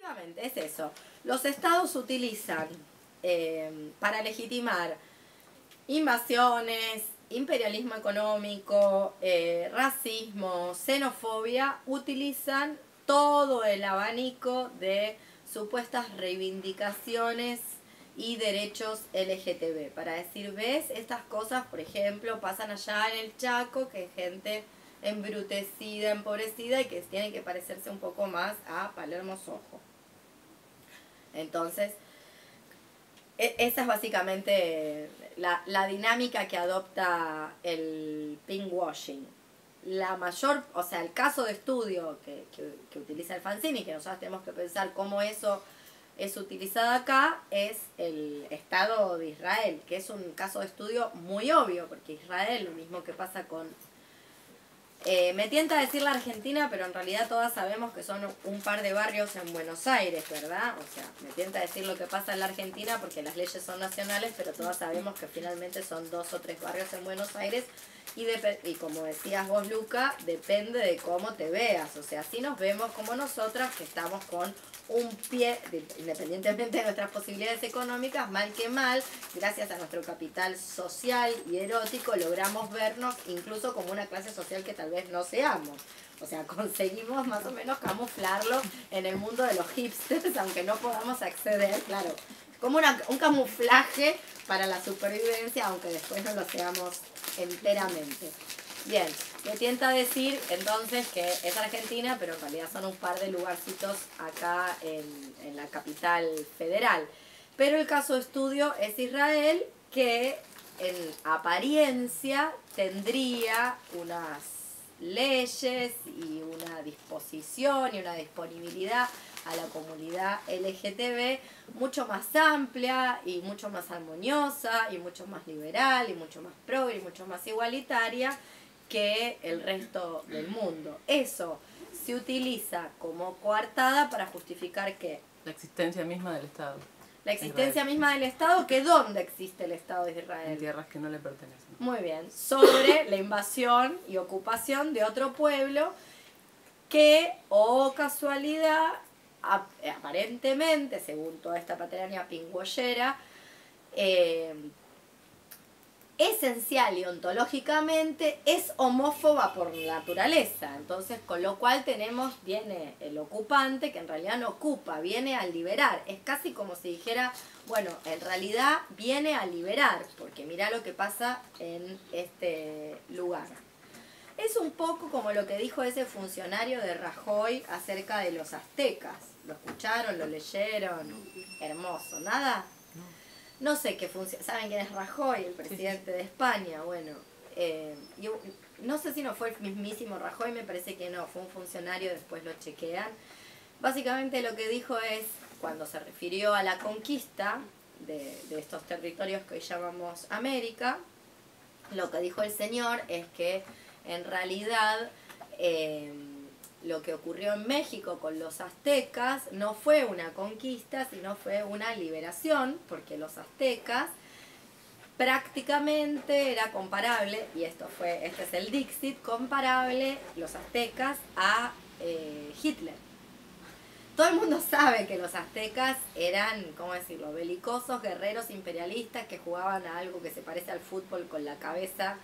Efectivamente, es eso. Los estados utilizan eh, para legitimar invasiones, imperialismo económico, eh, racismo, xenofobia, utilizan todo el abanico de supuestas reivindicaciones y derechos LGTB. Para decir, ves, estas cosas, por ejemplo, pasan allá en el Chaco, que hay gente embrutecida, empobrecida y que tiene que parecerse un poco más a Palermo Sojo. Entonces, e, esa es básicamente la, la dinámica que adopta el pinkwashing. La mayor, o sea, el caso de estudio que, que, utiliza el fanzine y que nosotros tenemos que pensar cómo eso es utilizado acá es el Estado de Israel, que es un caso de estudio muy obvio, porque Israel, lo mismo que pasa con eh, me tienta decir la Argentina, pero en realidad todas sabemos que son un par de barrios en Buenos Aires, ¿verdad? O sea, me tienta decir lo que pasa en la Argentina porque las leyes son nacionales, pero todas sabemos que finalmente son dos o tres barrios en Buenos Aires y, y como decías vos, Luca, depende de cómo te veas. O sea, si nos vemos como nosotras, que estamos con un pie, independientemente de nuestras posibilidades económicas, mal que mal, gracias a nuestro capital social y erótico, logramos vernos incluso como una clase social que tal vez no seamos. O sea, conseguimos más o menos camuflarlo en el mundo de los hipsters, aunque no podamos acceder, claro, como una, un camuflaje para la supervivencia, aunque después no lo seamos enteramente. Bien, me tienta decir entonces que es Argentina, pero en realidad son un par de lugarcitos acá en, en la capital federal. Pero el caso de estudio es Israel, que en apariencia tendría unas leyes y una disposición y una disponibilidad a la comunidad LGTB mucho más amplia y mucho más armoniosa y mucho más liberal y mucho más progre y mucho más igualitaria que el resto del mundo. Eso se utiliza como coartada para justificar que la existencia misma del Estado. La existencia misma del Estado, que dónde existe el Estado de Israel. En tierras que no le pertenecen. Muy bien, sobre la invasión y ocupación de otro pueblo que, o oh casualidad, aparentemente, según toda esta paterania pingüoyera, eh, esencial y ontológicamente es homófoba por naturaleza. Entonces, con lo cual tenemos, viene el ocupante, que en realidad no ocupa, viene a liberar. Es casi como si dijera, bueno, en realidad viene a liberar, porque mira lo que pasa en este lugar. Es un poco como lo que dijo ese funcionario de Rajoy acerca de los aztecas. ¿Lo escucharon? ¿Lo leyeron? Hermoso. ¿Nada? No sé qué funciona. ¿Saben quién es Rajoy, el presidente de España? Bueno, eh, no sé si no fue el mismísimo Rajoy, me parece que no, fue un funcionario, después lo chequean. Básicamente lo que dijo es, cuando se refirió a la conquista de, estos territorios que hoy llamamos América, lo que dijo el señor es que en realidad eh, lo que ocurrió en México con los aztecas no fue una conquista, sino fue una liberación, porque los aztecas prácticamente era comparable, y esto fue, este es el Dixit, comparable los aztecas a eh, Hitler. Todo el mundo sabe que los aztecas eran, ¿cómo decirlo?, belicosos, guerreros imperialistas que jugaban a algo que se parece al fútbol con la cabeza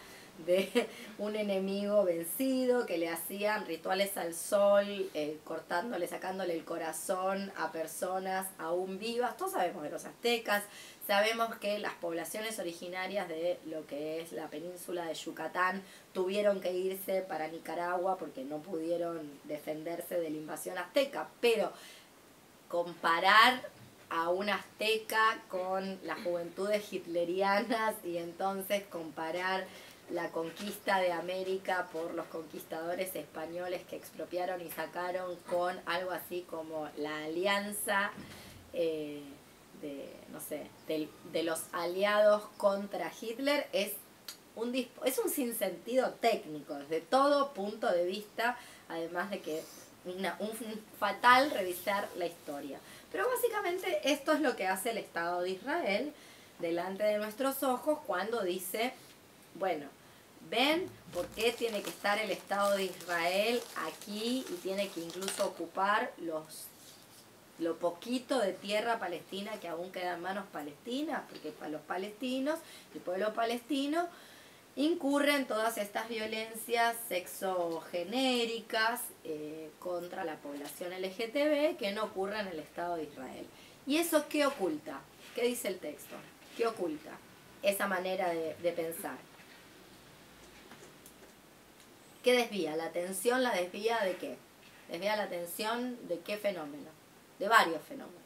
de un enemigo vencido, que le hacían rituales al sol, eh, cortándole, sacándole el corazón a personas aún vivas. Todos sabemos de los aztecas, sabemos que las poblaciones originarias de lo que es la península de Yucatán tuvieron que irse para Nicaragua porque no pudieron defenderse de la invasión azteca, pero comparar a un azteca con las juventudes hitlerianas y entonces comparar la conquista de América por los conquistadores españoles que expropiaron y sacaron con algo así como la alianza eh, de, no sé, de, los aliados contra Hitler es un, es un sinsentido técnico desde todo punto de vista, además de que una, un fatal revisar la historia. Pero básicamente esto es lo que hace el Estado de Israel delante de nuestros ojos cuando dice, bueno, ¿Ven por qué tiene que estar el Estado de Israel aquí y tiene que incluso ocupar los lo poquito de tierra palestina que aún queda en manos palestinas, porque para los palestinos, el pueblo palestino, incurren todas estas violencias sexogenéricas eh, contra la población LGTB que no ocurren en el Estado de Israel. ¿Y eso qué oculta? ¿Qué dice el texto? ¿Qué oculta? Esa manera de pensar. ¿Qué desvía? ¿La atención la desvía de qué? Desvía la atención de qué fenómeno? De varios fenómenos.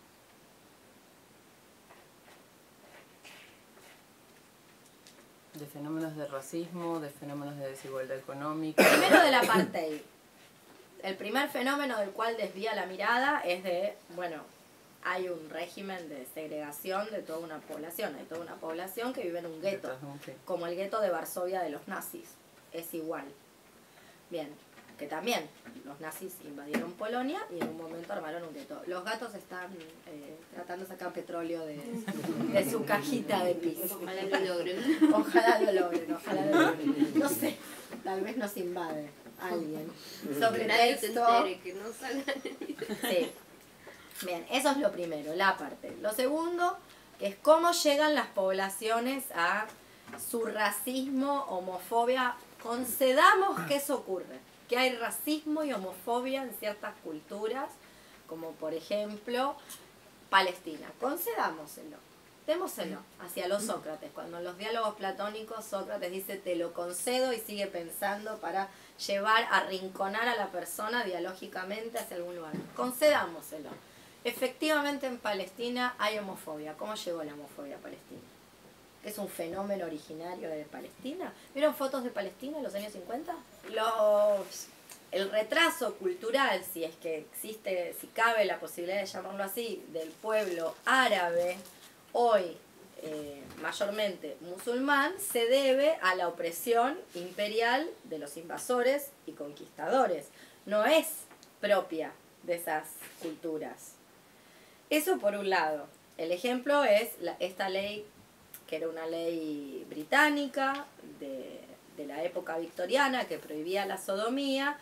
De fenómenos de racismo, de fenómenos de desigualdad económica. Primero del apartheid. El primer fenómeno del cual desvía la mirada es de, bueno, hay un régimen de segregación de toda una población. Hay toda una población que vive en un gueto, como el gueto de Varsovia de los nazis. Es igual. Bien, que también los nazis invadieron Polonia y en un momento armaron un gueto. Los gatos están eh, tratando de sacar petróleo de, de su cajita de pis. Ojalá lo logren. Ojalá lo logren, ojalá lo logren. No sé, tal vez nos invade alguien. Sobre Nadie se texto. entere, que no salgan. Sí. Bien, eso es lo primero, la parte. Lo segundo, que es cómo llegan las poblaciones a su racismo, homofobia. Concedamos que eso ocurre, que hay racismo y homofobia en ciertas culturas, como por ejemplo Palestina. Concedámoselo, démoselo hacia los Sócrates. Cuando en los diálogos platónicos Sócrates dice te lo concedo y sigue pensando para llevar, arrinconar a la persona dialógicamente hacia algún lugar. Concedámoselo. Efectivamente en Palestina hay homofobia. ¿Cómo llegó la homofobia a Palestina? ¿Es un fenómeno originario de Palestina? ¿Vieron fotos de Palestina en los años 50? Los, el retraso cultural, si es que existe, si cabe la posibilidad de llamarlo así, del pueblo árabe, hoy eh, mayormente musulmán, se debe a la opresión imperial de los invasores y conquistadores. No es propia de esas culturas. Eso por un lado. El ejemplo es esta ley, que era una ley británica de, de la época victoriana que prohibía la sodomía,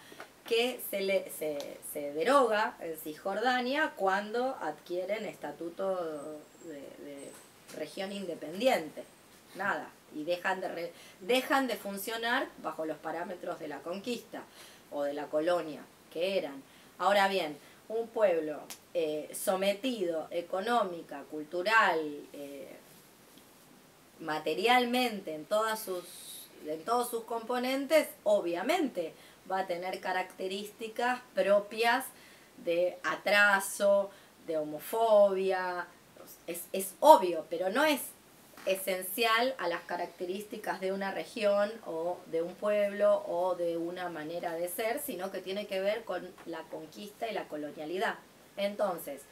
que se, se, se deroga en Cisjordania cuando adquieren estatuto de, de región independiente. Nada. Y dejan de, re- dejan de funcionar bajo los parámetros de la conquista o de la colonia, que eran. Ahora bien, un pueblo eh, sometido económica, cultural, eh, materialmente en todas sus en todos sus componentes, obviamente va a tener características propias de atraso, de homofobia, es, es obvio, pero no es esencial a las características de una región o de un pueblo o de una manera de ser, sino que tiene que ver con la conquista y la colonialidad. Entonces,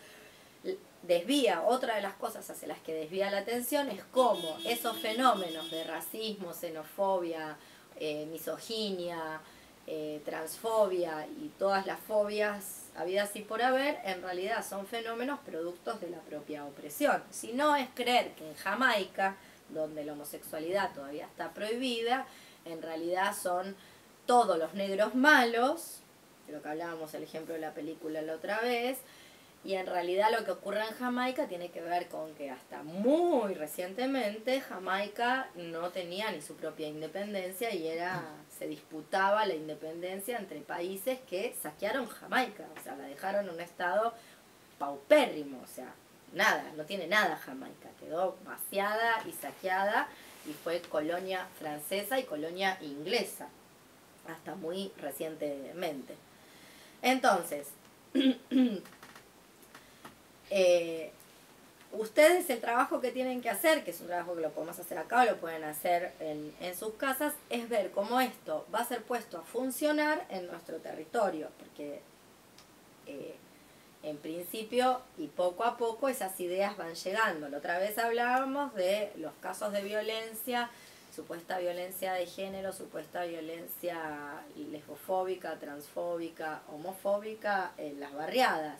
desvía, otra de las cosas hacia las que desvía la atención es cómo esos fenómenos de racismo, xenofobia, eh, misoginia, eh, transfobia y todas las fobias habidas y por haber, en realidad son fenómenos productos de la propia opresión. Si no es creer que en Jamaica, donde la homosexualidad todavía está prohibida, en realidad son todos los negros malos, lo que hablábamos el ejemplo de la película la otra vez, y en realidad lo que ocurre en Jamaica tiene que ver con que hasta muy recientemente Jamaica no tenía ni su propia independencia y era se disputaba la independencia entre países que saquearon Jamaica, o sea, la dejaron en un estado paupérrimo, o sea, nada, no tiene nada Jamaica, quedó vaciada y saqueada y fue colonia francesa y colonia inglesa, hasta muy recientemente. Entonces, eh, ustedes el trabajo que tienen que hacer, que es un trabajo que lo podemos hacer acá o lo pueden hacer en, en sus casas, es ver cómo esto va a ser puesto a funcionar en nuestro territorio, porque eh, en principio y poco a poco esas ideas van llegando. La otra vez hablábamos de los casos de violencia, supuesta violencia de género, supuesta violencia lesbofóbica, transfóbica, homofóbica en las barriadas.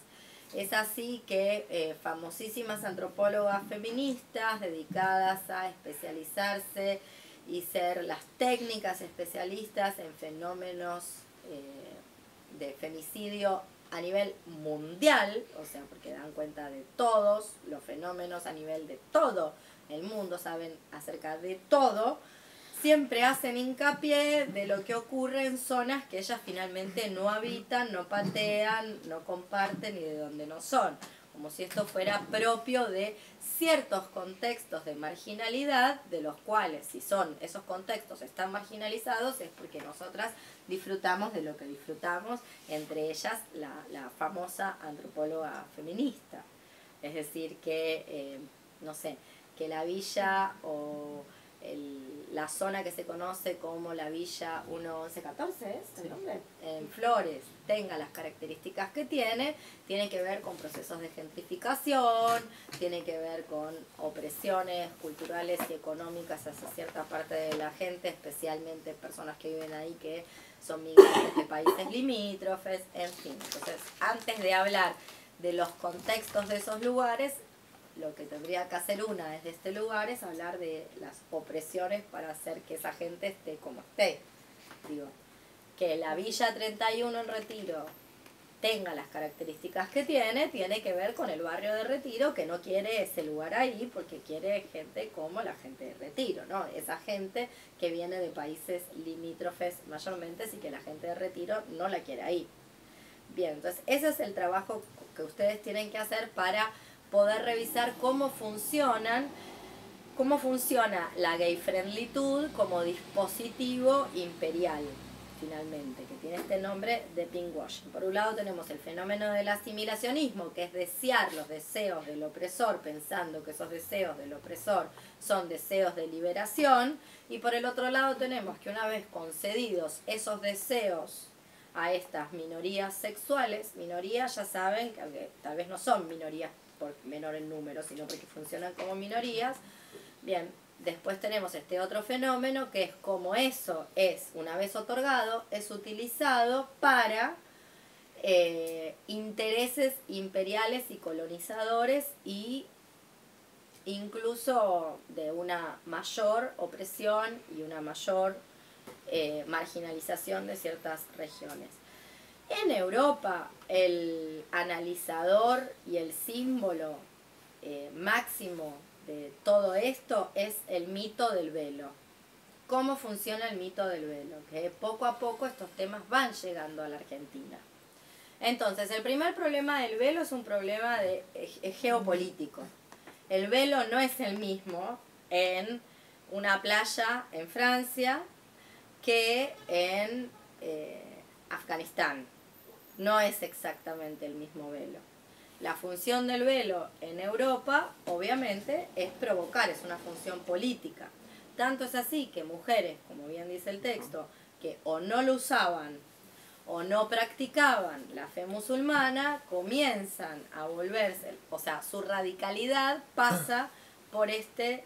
Es así que eh, famosísimas antropólogas feministas dedicadas a especializarse y ser las técnicas especialistas en fenómenos eh, de femicidio a nivel mundial, o sea, porque dan cuenta de todos los fenómenos a nivel de todo el mundo, saben acerca de todo, siempre hacen hincapié de lo que ocurre en zonas que ellas finalmente no habitan, no patean, no comparten y de donde no son, como si esto fuera propio de ciertos contextos de marginalidad, de los cuales si son esos contextos están marginalizados es porque nosotras disfrutamos de lo que disfrutamos, entre ellas la, la famosa antropóloga feminista. Es decir, que, eh, no sé, que la villa o el, la zona que se conoce como la Villa 1114, ¿es el nombre? En Flores, tenga las características que tiene, tiene que ver con procesos de gentrificación, tiene que ver con opresiones culturales y económicas hacia cierta parte de la gente, especialmente personas que viven ahí que son migrantes de países limítrofes, en fin. Entonces, antes de hablar de los contextos de esos lugares, lo que tendría que hacer una desde este lugar es hablar de las opresiones para hacer que esa gente esté como esté. Digo, que la Villa 31 en Retiro tenga las características que tiene, tiene que ver con el barrio de Retiro que no quiere ese lugar ahí porque quiere gente como la gente de Retiro, ¿no? Esa gente que viene de países limítrofes mayormente, así que la gente de Retiro no la quiere ahí. Bien, entonces ese es el trabajo que ustedes tienen que hacer para poder revisar cómo funcionan, cómo funciona la gay friendlytud como dispositivo imperial, finalmente, que tiene este nombre de pinkwashing. Por un lado tenemos el fenómeno del asimilacionismo, que es desear los deseos del opresor, pensando que esos deseos del opresor son deseos de liberación, y por el otro lado tenemos que una vez concedidos esos deseos a estas minorías sexuales, minorías ya saben que tal vez no son minorías por menor en número, sino porque funcionan como minorías. Bien, después tenemos este otro fenómeno que es como eso es, una vez otorgado, es utilizado para eh, intereses imperiales y colonizadores y incluso de una mayor opresión y una mayor eh, marginalización de ciertas regiones. En Europa, el analizador y el símbolo eh, máximo de todo esto es el mito del velo. ¿Cómo funciona el mito del velo? Que poco a poco estos temas van llegando a la Argentina. Entonces, el primer problema del velo es un problema de, geopolítico. El velo no es el mismo en una playa en Francia que en eh, Afganistán no es exactamente el mismo velo. La función del velo en Europa, obviamente, es provocar, es una función política. Tanto es así que mujeres, como bien dice el texto, que o no lo usaban o no practicaban la fe musulmana, comienzan a volverse, o sea, su radicalidad pasa por este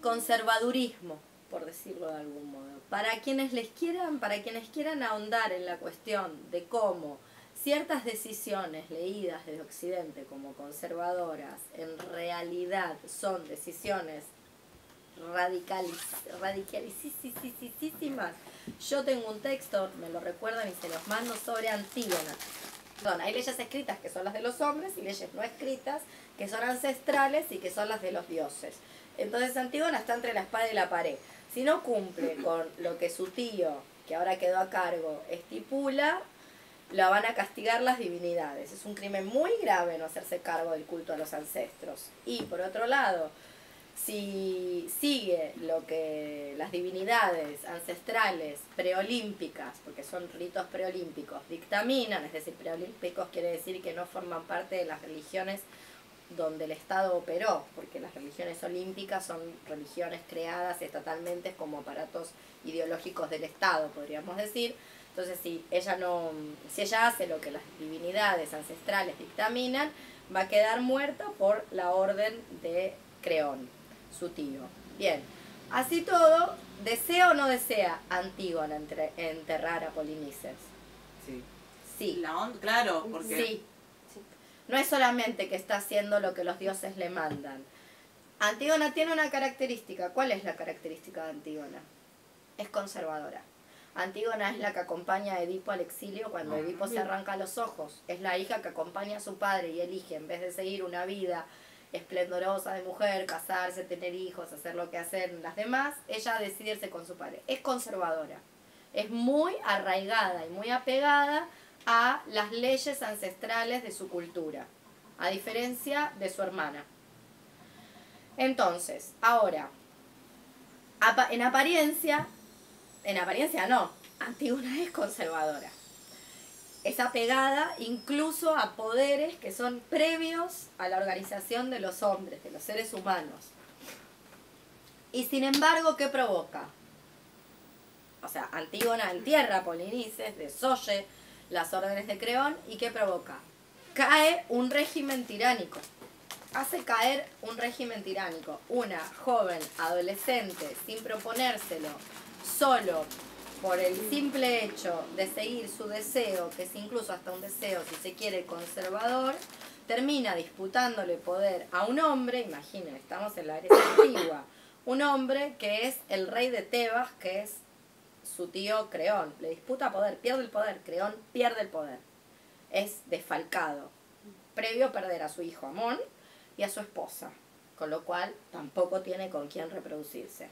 conservadurismo, por decirlo de algún modo. Para quienes les quieran, para quienes quieran ahondar en la cuestión de cómo ciertas decisiones leídas desde Occidente como conservadoras en realidad son decisiones radicalísimas. Yo tengo un texto, me lo recuerdan y se los mando sobre Antígona. hay leyes escritas que son las de los hombres y leyes no escritas que son ancestrales y que son las de los dioses. Entonces Antígona está entre la espada y la pared. Si no cumple con lo que su tío, que ahora quedó a cargo, estipula, la van a castigar las divinidades. Es un crimen muy grave no hacerse cargo del culto a los ancestros. Y por otro lado, si sigue lo que las divinidades ancestrales preolímpicas, porque son ritos preolímpicos, dictaminan, es decir, preolímpicos quiere decir que no forman parte de las religiones donde el Estado operó, porque las religiones olímpicas son religiones creadas estatalmente como aparatos ideológicos del Estado, podríamos decir. Entonces, si ella no, si ella hace lo que las divinidades ancestrales dictaminan, va a quedar muerta por la orden de Creón, su tío. Bien, así todo, ¿desea o no desea Antígona enterrar a Polinices? Sí. Sí. La claro, porque sí. No es solamente que está haciendo lo que los dioses le mandan. Antígona tiene una característica. ¿Cuál es la característica de Antígona? Es conservadora. Antígona es la que acompaña a Edipo al exilio cuando Edipo se arranca los ojos. Es la hija que acompaña a su padre y elige, en vez de seguir una vida esplendorosa de mujer, casarse, tener hijos, hacer lo que hacen las demás, ella decide irse con su padre. Es conservadora. Es muy arraigada y muy apegada a las leyes ancestrales de su cultura, a diferencia de su hermana. Entonces, ahora, en apariencia, en apariencia no, Antígona es conservadora. Es apegada incluso a poderes que son previos a la organización de los hombres, de los seres humanos. Y sin embargo, ¿qué provoca? O sea, Antígona entierra a Polinices, desoye las órdenes de Creón y ¿qué provoca? Cae un régimen tiránico. Hace caer un régimen tiránico. Una joven adolescente sin proponérselo, solo por el simple hecho de seguir su deseo, que es incluso hasta un deseo, si se quiere, conservador, termina disputándole poder a un hombre, imaginen, estamos en la Grecia antigua, un hombre que es el rey de Tebas, que es su tío Creón. Le disputa poder, pierde el poder, Creón pierde el poder. Es desfalcado. Previo a perder a su hijo Amón y a su esposa, con lo cual tampoco tiene con quién reproducirse.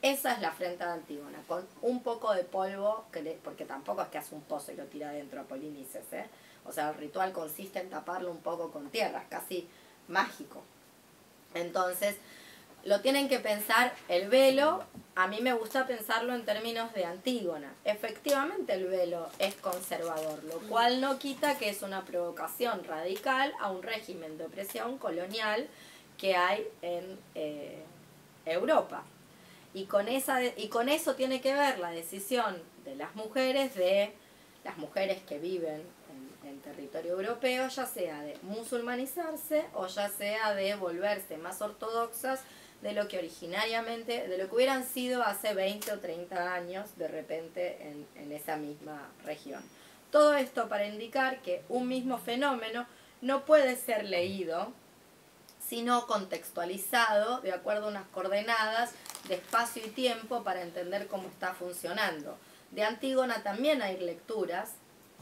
Esa es la afrenta de Antígona, con un poco de polvo, que le- porque tampoco es que hace un pozo y lo tira dentro a Polinices, ¿eh? O sea, el ritual consiste en taparlo un poco con tierra, es casi mágico. Entonces, lo tienen que pensar el velo, a mí me gusta pensarlo en términos de Antígona. Efectivamente el velo es conservador, lo cual no quita que es una provocación radical a un régimen de opresión colonial que hay en eh, Europa. Y con, esa y con eso tiene que ver la decisión de las mujeres, de las mujeres que viven en, en territorio europeo, ya sea de musulmanizarse o ya sea de volverse más ortodoxas de lo que originariamente, de lo que hubieran sido hace 20 o 30 años de repente en, en esa misma región. Todo esto para indicar que un mismo fenómeno no puede ser leído sino contextualizado de acuerdo a unas coordenadas de espacio y tiempo para entender cómo está funcionando. De Antígona también hay lecturas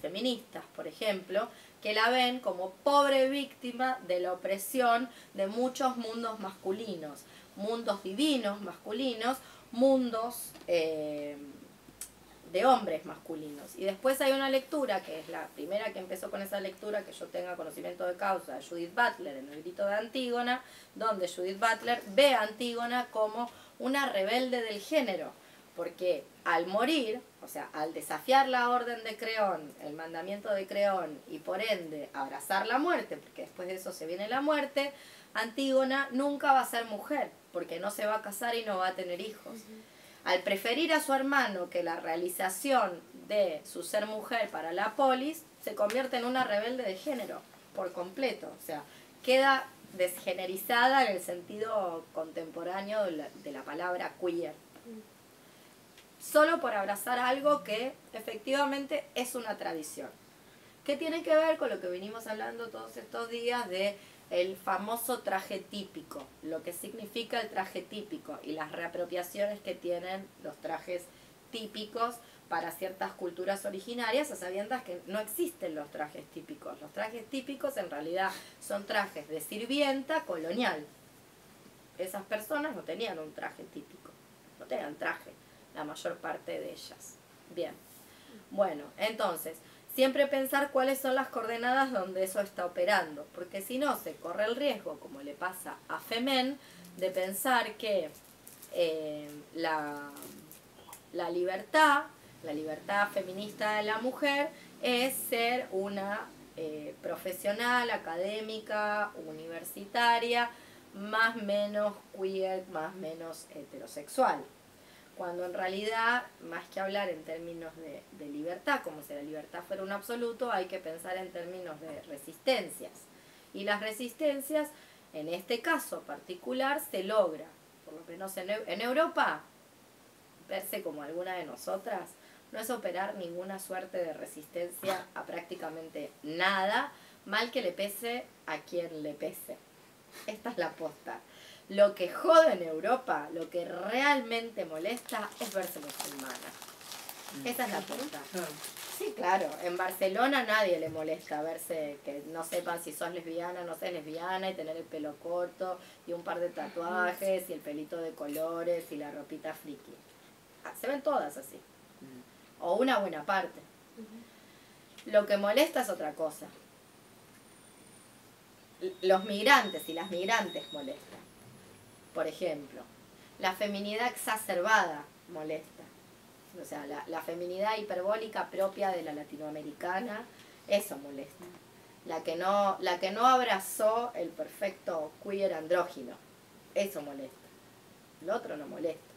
feministas, por ejemplo, que la ven como pobre víctima de la opresión de muchos mundos masculinos, mundos divinos masculinos, mundos eh, de hombres masculinos. Y después hay una lectura, que es la primera que empezó con esa lectura, que yo tenga conocimiento de causa, Judith Butler en el grito de Antígona, donde Judith Butler ve a Antígona como una rebelde del género, porque al morir, o sea, al desafiar la orden de Creón, el mandamiento de Creón, y por ende abrazar la muerte, porque después de eso se viene la muerte, Antígona nunca va a ser mujer, porque no se va a casar y no va a tener hijos. Al preferir a su hermano que la realización de su ser mujer para la polis, se convierte en una rebelde de género, por completo. O sea, queda desgenerizada en el sentido contemporáneo de la, de la palabra queer. Solo por abrazar algo que efectivamente es una tradición. Que tiene que ver con lo que venimos hablando todos estos días de el famoso traje típico, lo que significa el traje típico y las reapropiaciones que tienen los trajes típicos para ciertas culturas originarias, a sabiendas que no existen los trajes típicos. Los trajes típicos en realidad son trajes de sirvienta colonial. Esas personas no tenían un traje típico, no tenían traje, la mayor parte de ellas. Bien, bueno, entonces, siempre pensar cuáles son las coordenadas donde eso está operando, porque si no se corre el riesgo, como le pasa a Femen, de pensar que eh, la, la libertad, la libertad feminista de la mujer, es ser una eh, profesional, académica, universitaria, más menos queer, más menos heterosexual cuando en realidad, más que hablar en términos de, libertad, como si la libertad fuera un absoluto, hay que pensar en términos de resistencias. Y las resistencias, en este caso particular, se logra, por lo menos en, en Europa, verse como alguna de nosotras, no es operar ninguna suerte de resistencia a prácticamente nada, mal que le pese a quien le pese. Esta es la posta. Lo que jode en Europa, lo que realmente molesta es verse musulmana. Esa es la puta. Sí, claro. En Barcelona nadie le molesta verse que no sepan si sos lesbiana o no sos lesbiana y tener el pelo corto y un par de tatuajes y el pelito de colores y la ropita friki. Ah, Se ven todas así. O una buena parte. Lo que molesta es otra cosa. Los migrantes y las migrantes molestan. Por ejemplo, la feminidad exacerbada molesta. O sea, la, la feminidad hiperbólica propia de la latinoamericana, eso molesta. La que no, la que no abrazó el perfecto queer andrógino, eso molesta. Lo otro no molesta.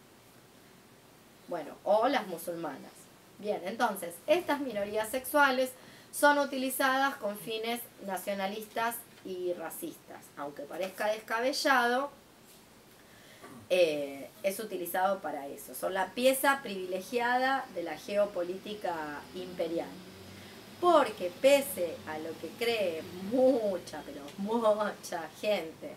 Bueno, o las musulmanas. Bien, entonces, estas minorías sexuales son utilizadas con fines nacionalistas y racistas. Aunque parezca descabellado, eh, es utilizado para eso. Son la pieza privilegiada de la geopolítica imperial. Porque pese a lo que cree mucha, pero mucha gente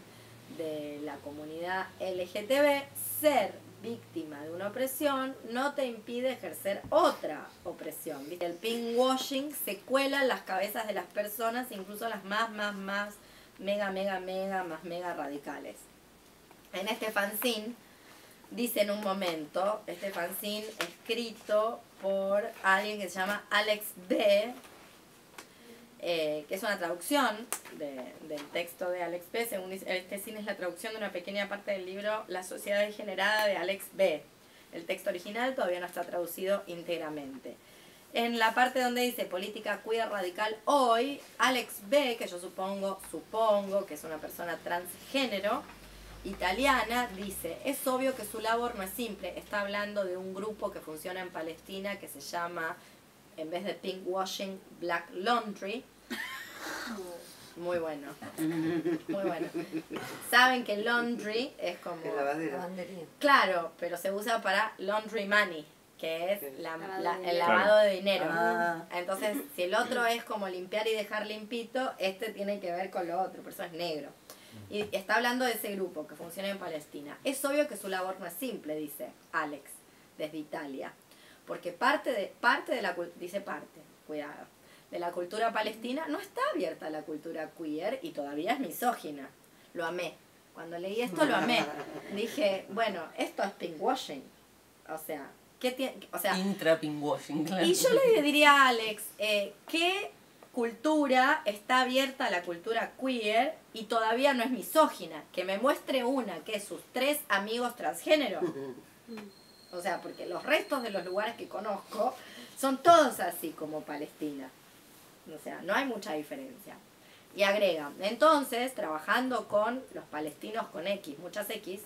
de la comunidad LGTB, ser víctima de una opresión no te impide ejercer otra opresión. El pinkwashing se cuela en las cabezas de las personas, incluso las más, más, más, mega, mega, mega, más mega radicales. En este fanzine dice en un momento, este fanzine escrito por alguien que se llama Alex B., eh, que es una traducción de- del texto de Alex B. Este cine es la traducción de una pequeña parte del libro La sociedad degenerada de Alex B. El texto original todavía no está traducido íntegramente. En la parte donde dice política queer radical hoy, Alex B., que yo supongo, supongo que es una persona transgénero, italiana, dice, es obvio que su labor no es simple, está hablando de un grupo que funciona en Palestina que se llama, en vez de pink washing, black laundry. Muy bueno, muy bueno. Saben que laundry es como... Lavandería. Claro, pero se usa para laundry money, que es la- la- el dinero. lavado de dinero. Ah. Entonces, si el otro es como limpiar y dejar limpito, este tiene que ver con lo otro, por eso es negro. Y está hablando de ese grupo que funciona en Palestina. Es obvio que su labor no es simple, dice Alex, desde Italia. Porque parte de, parte de la dice parte, cuidado, de la cultura palestina no está abierta a la cultura queer y todavía es misógina. Lo amé. Cuando leí esto lo amé. Dije, bueno, esto es pinkwashing. O sea, ¿qué tiene? O sea, Intra-pinkwashing, claro. y yo le diría a Alex, eh, ¿qué cultura está abierta a la cultura queer y todavía no es misógina? Que me muestre una, que es sus tres amigos transgénero. O sea, porque los restos de los lugares que conozco son todos así como Palestina. O sea, no hay mucha diferencia. Y agrega, entonces, trabajando con los palestinos con X, muchas X,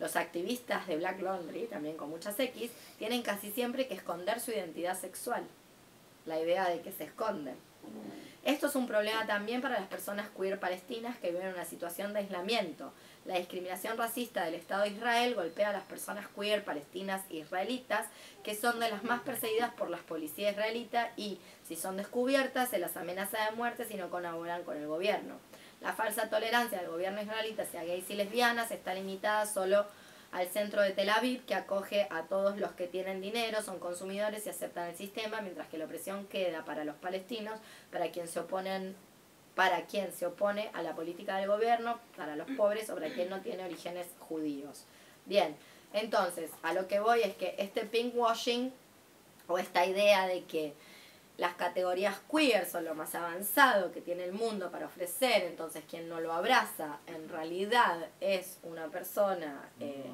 los activistas de Black Laundry, también con muchas X, tienen casi siempre que esconder su identidad sexual. La idea de que se esconden. Esto es un problema también para las personas queer palestinas que viven en una situación de aislamiento. La discriminación racista del Estado de Israel golpea a las personas queer palestinas e israelitas, que son de las más perseguidas por las policías israelitas y, si son descubiertas, se las amenaza de muerte si no colaboran con el gobierno. La falsa tolerancia del gobierno israelita hacia gays y lesbianas está limitada solo al centro de Tel Aviv, que acoge a todos los que tienen dinero, son consumidores y aceptan el sistema, mientras que la opresión queda para los palestinos, para quien se oponen para quien se opone a la política del gobierno, para los pobres o para quien no tiene orígenes judíos. Bien, entonces, a lo que voy es que este pinkwashing o esta idea de que las categorías queer son lo más avanzado que tiene el mundo para ofrecer, entonces quien no lo abraza en realidad es una persona eh,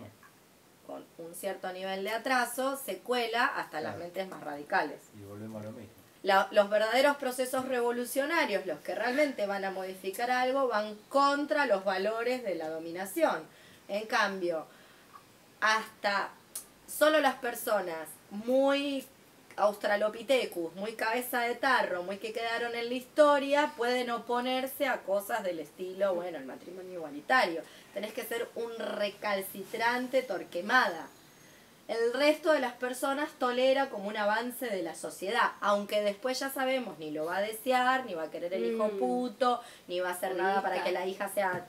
con un cierto nivel de atraso, se cuela hasta las mentes más radicales. Y volvemos a lo mismo. La- los verdaderos procesos revolucionarios, los que realmente van a modificar algo, van contra los valores de la dominación. En cambio, hasta solo las personas muy australopithecus, muy cabeza de tarro, muy que quedaron en la historia, pueden oponerse a cosas del estilo, bueno, el matrimonio igualitario. Tenés que ser un recalcitrante torquemada. El resto de las personas tolera como un avance de la sociedad, aunque después ya sabemos ni lo va a desear, ni va a querer el hijo Mm. puto, ni va a hacer nada para que la hija sea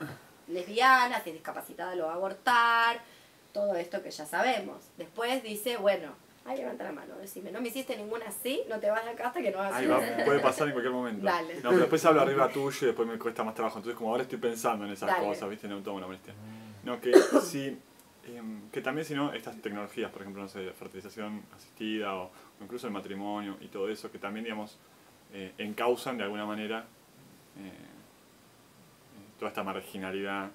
lesbiana, si es discapacitada lo va a abortar, todo esto que ya sabemos. Después dice, bueno, Ay, levanta la mano, decime, no me hiciste ninguna así, no te vas de acá hasta que no hagas Ahí va, puede pasar en cualquier momento. Dale. No, pero después hablo arriba tuyo y después me cuesta más trabajo. Entonces, como ahora estoy pensando en esas Dale. cosas, ¿viste? No tomo una molestia. No, que sí, em, que también si no, estas tecnologías, por ejemplo, no sé, fertilización asistida o, o incluso el matrimonio y todo eso, que también, digamos, eh, encausan de alguna manera eh, eh, toda esta marginalidad,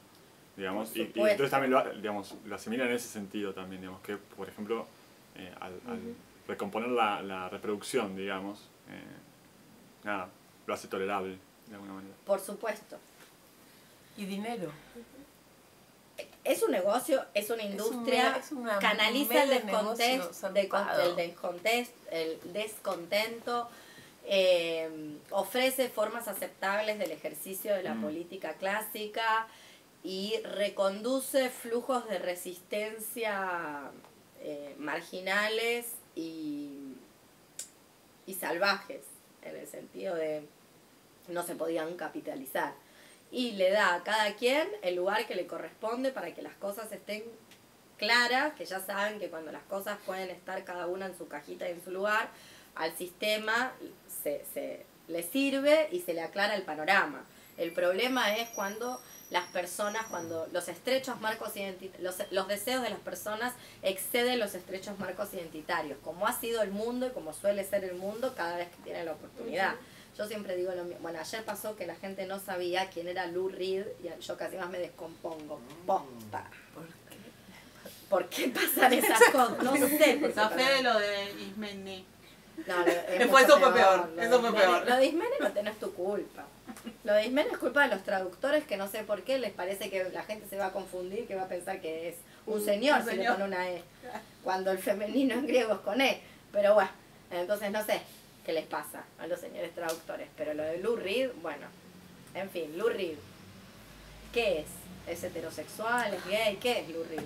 digamos, y, entonces también lo, digamos, lo asimilan en ese sentido también, digamos, que por ejemplo, eh, al, al recomponer la, la reproducción, digamos, eh, nada, lo hace tolerable de alguna manera. Por supuesto. Y dinero. Es un negocio, es una un industria, es una canaliza el descontento, el, descontest- el descontento, eh, ofrece formas aceptables del ejercicio de la Mm. política clásica y reconduce flujos de resistencia eh, marginales y, y salvajes, en el sentido de no se podían capitalizar. Y le da a cada quien el lugar que le corresponde para que las cosas estén claras, que ya saben que cuando las cosas pueden estar cada una en su cajita y en su lugar, al sistema se, se le sirve y se le aclara el panorama. El problema es cuando las personas, cuando los estrechos marcos identitarios, los, los deseos de las personas exceden los estrechos marcos identitarios, como ha sido el mundo y como suele ser el mundo cada vez que tiene la oportunidad. Yo siempre digo lo mismo. Bueno, ayer pasó que la gente no sabía quién era Lou Reed y yo casi más me descompongo. Posta. ¿Por qué? ¿Por qué pasan esas cosas? No sé. por pasan. feo lo de Ismeni. No, lo- es eso fue peor, Lo eso de fue Ismene- peor. Lo de Ismene no, te- no es tu culpa. Lo de Ismene es culpa de los traductores que no sé por qué les parece que la gente se va a confundir, que va a pensar que es un señor un si le pone una E. Cuando el femenino en griego es con E. Pero bueno, entonces no sé qué les pasa a los señores traductores. Pero lo de Lou Reed, bueno, en fin, Lou Reed. ¿Qué es? ¿Es heterosexual? ¿Es gay? ¿Qué es Lou Reed?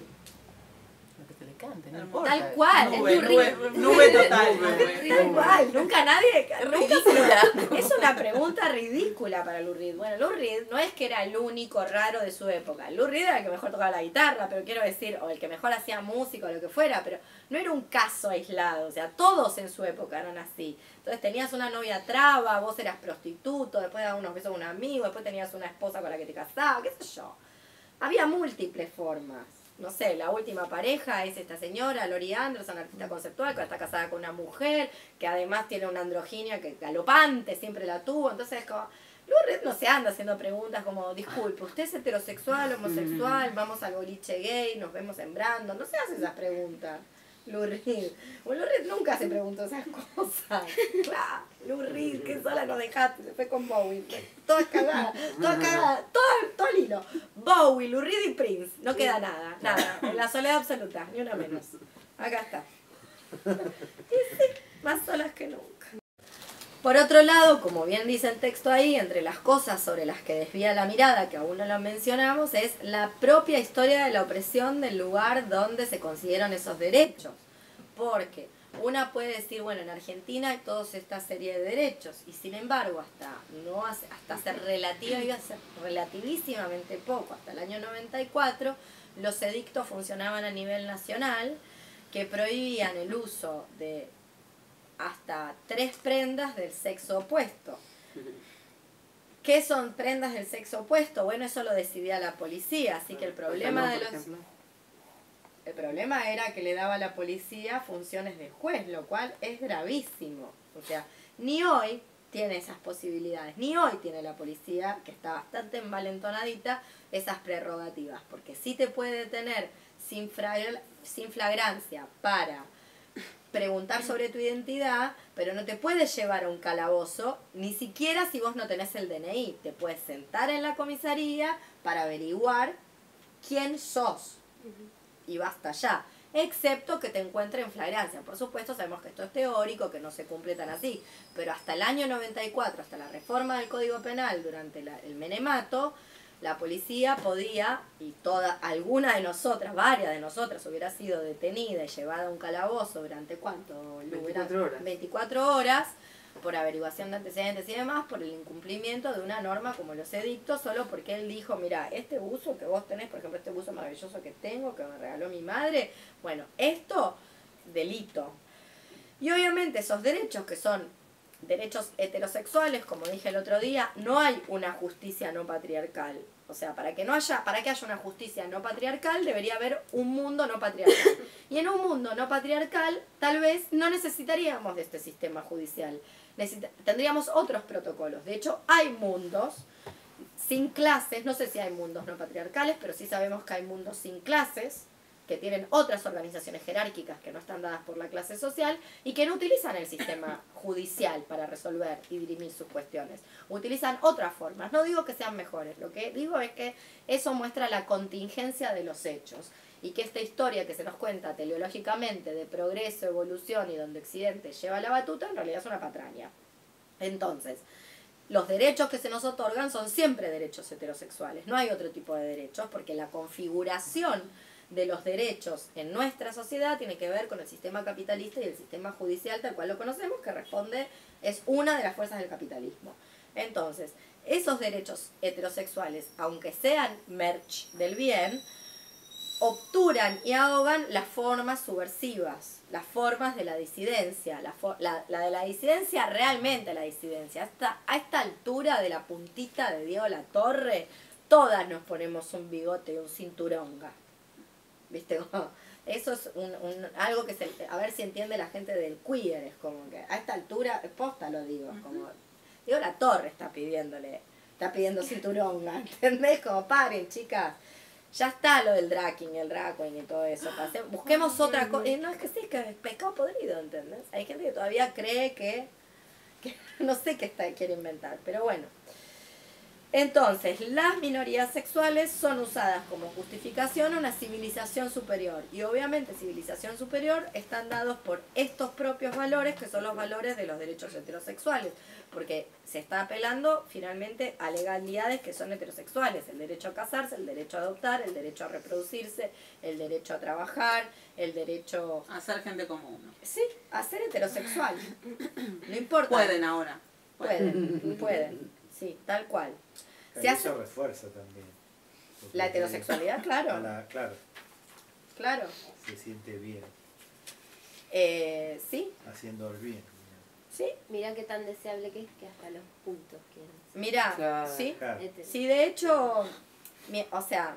No importa. Tal cual, Nube, es Lou Reed. nube, nube total. Tal cual, nunca nadie. nunca es una pregunta ridícula para Lou Reed. Bueno, Lou Reed no es que era el único raro de su época. Lou Reed era el que mejor tocaba la guitarra, pero quiero decir, o el que mejor hacía música o lo que fuera, pero no era un caso aislado. O sea, todos en su época eran así. Entonces tenías una novia traba, vos eras prostituto, después dabas unos besos a un amigo, después tenías una esposa con la que te casabas, qué sé yo. Había múltiples formas. No sé, la última pareja es esta señora, Lori Anderson, artista conceptual, que está casada con una mujer, que además tiene una androginia que galopante, siempre la tuvo. Entonces, como, Lou Reed no se anda haciendo preguntas como, disculpe, ¿usted es heterosexual, homosexual? Vamos al boliche gay, nos vemos en Brandon. No se hace esas preguntas. Lou Reed nunca se preguntó esas cosas. Claro, Lou Reed, que sola nos dejaste, se fue con Bowie. Toda cagada, toda cagada, todo, todo el hilo. Bowie, Lou Reed y Prince. No queda nada, nada. En la soledad absoluta, ni una menos. Acá está. Y sí, más solas que nunca. Por otro lado, como bien dice el texto ahí, entre las cosas sobre las que desvía la mirada, que aún no lo mencionamos, es la propia historia de la opresión del lugar donde se consiguieron esos derechos. Porque una puede decir, bueno, en Argentina hay toda esta serie de derechos, y sin embargo, hasta, no hace, hasta hace relativa, iba a relativísimamente poco, hasta el año 94, los edictos funcionaban a nivel nacional que prohibían el uso de hasta tres prendas del sexo opuesto. ¿Qué son prendas del sexo opuesto? Bueno, eso lo decidía la policía, así que el problema de los... El problema era que le daba a la policía funciones de juez, lo cual es gravísimo. O sea, ni hoy tiene esas posibilidades, ni hoy tiene la policía, que está bastante envalentonadita, esas prerrogativas, porque sí te puede detener sin, sin flagrancia para preguntar sobre tu identidad, pero no te puedes llevar a un calabozo, ni siquiera si vos no tenés el DNI. Te puedes sentar en la comisaría para averiguar quién sos y basta ya. Excepto que te encuentre en flagrancia. Por supuesto, sabemos que esto es teórico, que no se cumple tan así. Pero hasta el año 94, hasta la reforma del Código Penal durante la- el Menemato, la policía podía, y toda, alguna de nosotras, varias de nosotras, hubiera sido detenida y llevada a un calabozo durante cuánto, Lu? 24 Eran horas. 24 horas por averiguación de antecedentes y demás, por el incumplimiento de una norma como los edictos, solo porque él dijo, mira, este buzo que vos tenés, por ejemplo, este buzo maravilloso que tengo, que me regaló mi madre, bueno, esto, delito. Y obviamente esos derechos que son derechos heterosexuales, como dije el otro día, no hay una justicia no patriarcal. O sea, para que no haya, para que haya una justicia no patriarcal, debería haber un mundo no patriarcal. Y en un mundo no patriarcal, tal vez no necesitaríamos de este sistema judicial. Necesita- tendríamos otros protocolos. De hecho, hay mundos sin clases, no sé si hay mundos no patriarcales, pero sí sabemos que hay mundos sin clases, que tienen otras organizaciones jerárquicas que no están dadas por la clase social y que no utilizan el sistema judicial para resolver y dirimir sus cuestiones. Utilizan otras formas. No digo que sean mejores, lo que digo es que eso muestra la contingencia de los hechos y que esta historia que se nos cuenta teleológicamente de progreso, evolución y donde Occidente lleva la batuta, en realidad es una patraña. Entonces, los derechos que se nos otorgan son siempre derechos heterosexuales, no hay otro tipo de derechos, porque la configuración de los derechos en nuestra sociedad tiene que ver con el sistema capitalista y el sistema judicial tal cual lo conocemos, que responde, es una de las fuerzas del capitalismo. Entonces, esos derechos heterosexuales, aunque sean merch del bien, obturan y ahogan las formas subversivas, las formas de la disidencia, la, la, de la disidencia, realmente la disidencia. Hasta, a esta altura de la puntita de Diego La Torre, todas nos ponemos un bigote y un cinturonga. ¿Viste? Como- Eso es un, un- algo que se, a ver si entiende la gente del queer, es como que a esta altura, posta lo digo, es como, Diego La Torre está pidiéndole, está pidiendo cinturonga, ¿entendés? Como paren, chicas. Ya está lo del drag king, el drag y todo eso. pase- busquemos otra cosa. No, es que sí, es que es pescado podrido, ¿entendés? Hay gente que todavía cree que, que no sé qué está, quiere inventar, pero bueno. Entonces, las minorías sexuales son usadas como justificación a una civilización superior. Y obviamente civilización superior están dados por estos propios valores que son los valores de los derechos heterosexuales. Porque se está apelando finalmente a legalidades que son heterosexuales. El derecho a casarse, el derecho a adoptar, el derecho a reproducirse, el derecho a trabajar, el derecho... A ser gente como uno. Sí, a ser heterosexual. No importa. Pueden ahora. Pueden, pueden, sí, tal cual. Se y hace Eso refuerza también. La heterosexualidad, claro, la- claro, claro. se siente bien Eh, sí, haciendo el bien. sí. Mirá qué tan deseable que es que hasta los puntos quieren. Mira, Claro. sí. Claro. Hetero. Sí, de hecho, mi- o sea,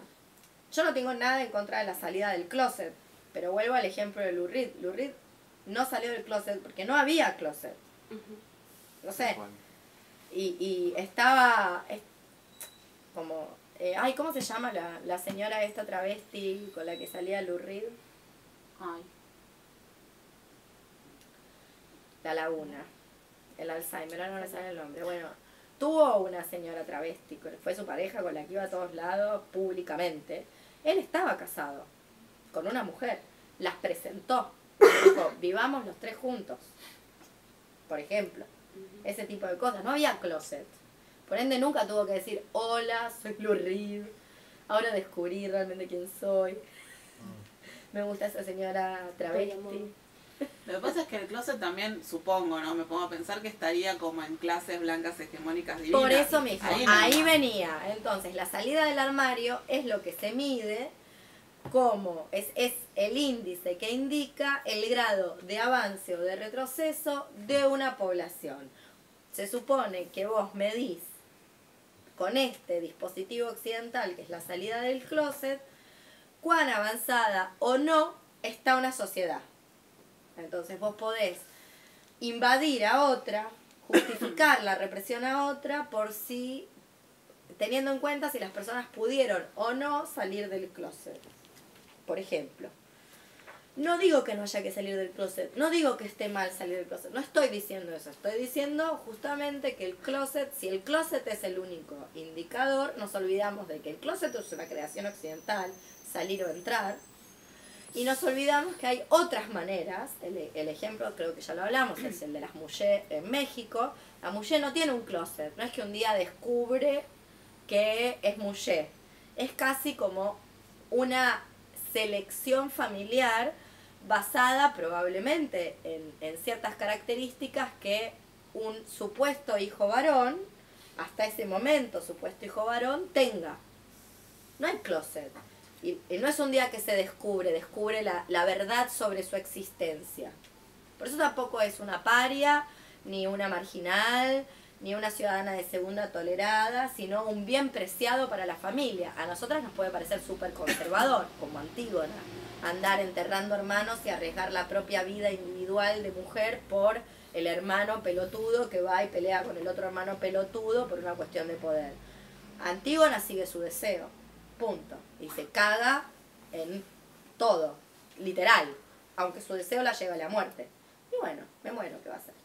yo no tengo nada en contra de la salida del closet, pero vuelvo al ejemplo de. Lou Reed no salió del closet porque no había closet. No sé, Bueno, y, y estaba es- como, eh, ay, ¿cómo se llama la, la señora esta travesti con la que salía Lou Reed? Ay. La Laguna, el Alzheimer, ahora no le sale el nombre. Bueno, tuvo una señora travesti, fue su pareja con la que iba a todos lados públicamente. Él estaba casado con una mujer, las presentó, dijo, vivamos los tres juntos, por ejemplo. Ese tipo de cosas. No había closet. Por ende, nunca tuvo que decir, hola, soy Lou Reed. Ahora descubrí realmente quién soy. Me gusta esa señora travesti. Lo que pasa es que el closet también, supongo, ¿no? Me pongo a pensar que estaría como en clases blancas hegemónicas divinas. Por eso mismo, Ahí ahí, venía. Entonces, la salida del armario es lo que se mide como es, es el índice que indica el grado de avance o de retroceso de una población. Se supone que vos medís con este dispositivo occidental, que es la salida del closet, cuán avanzada o no está una sociedad. Entonces vos podés invadir a otra, justificar la represión a otra por si, teniendo en cuenta si las personas pudieron o no salir del closet. Por ejemplo. No digo que no haya que salir del closet, no digo que esté mal salir del closet, no estoy diciendo eso, estoy diciendo justamente que el closet, si el closet es el único indicador, nos olvidamos de que el closet es una creación occidental, salir o entrar, y nos olvidamos que hay otras maneras, el, el ejemplo creo que ya lo hablamos, es el de las mujeres en México, la mujer no tiene un closet, no es que un día descubre que es mujer, es casi como una selección familiar basada probablemente en, en ciertas características que un supuesto hijo varón, hasta ese momento supuesto hijo varón, tenga. No hay closet. Y, no es un día que se descubre, descubre la, la verdad sobre su existencia. Por eso tampoco es una paria, ni una marginal, ni una ciudadana de segunda tolerada, sino un bien preciado para la familia. A nosotras nos puede parecer súper conservador, como Antígona, andar enterrando hermanos y arriesgar la propia vida individual de mujer por el hermano pelotudo que va y pelea con el otro hermano pelotudo por una cuestión de poder. Antígona sigue su deseo, punto. Y se caga en todo, literal, aunque su deseo la lleve a la muerte. Y bueno, me muero, ¿qué va a hacer?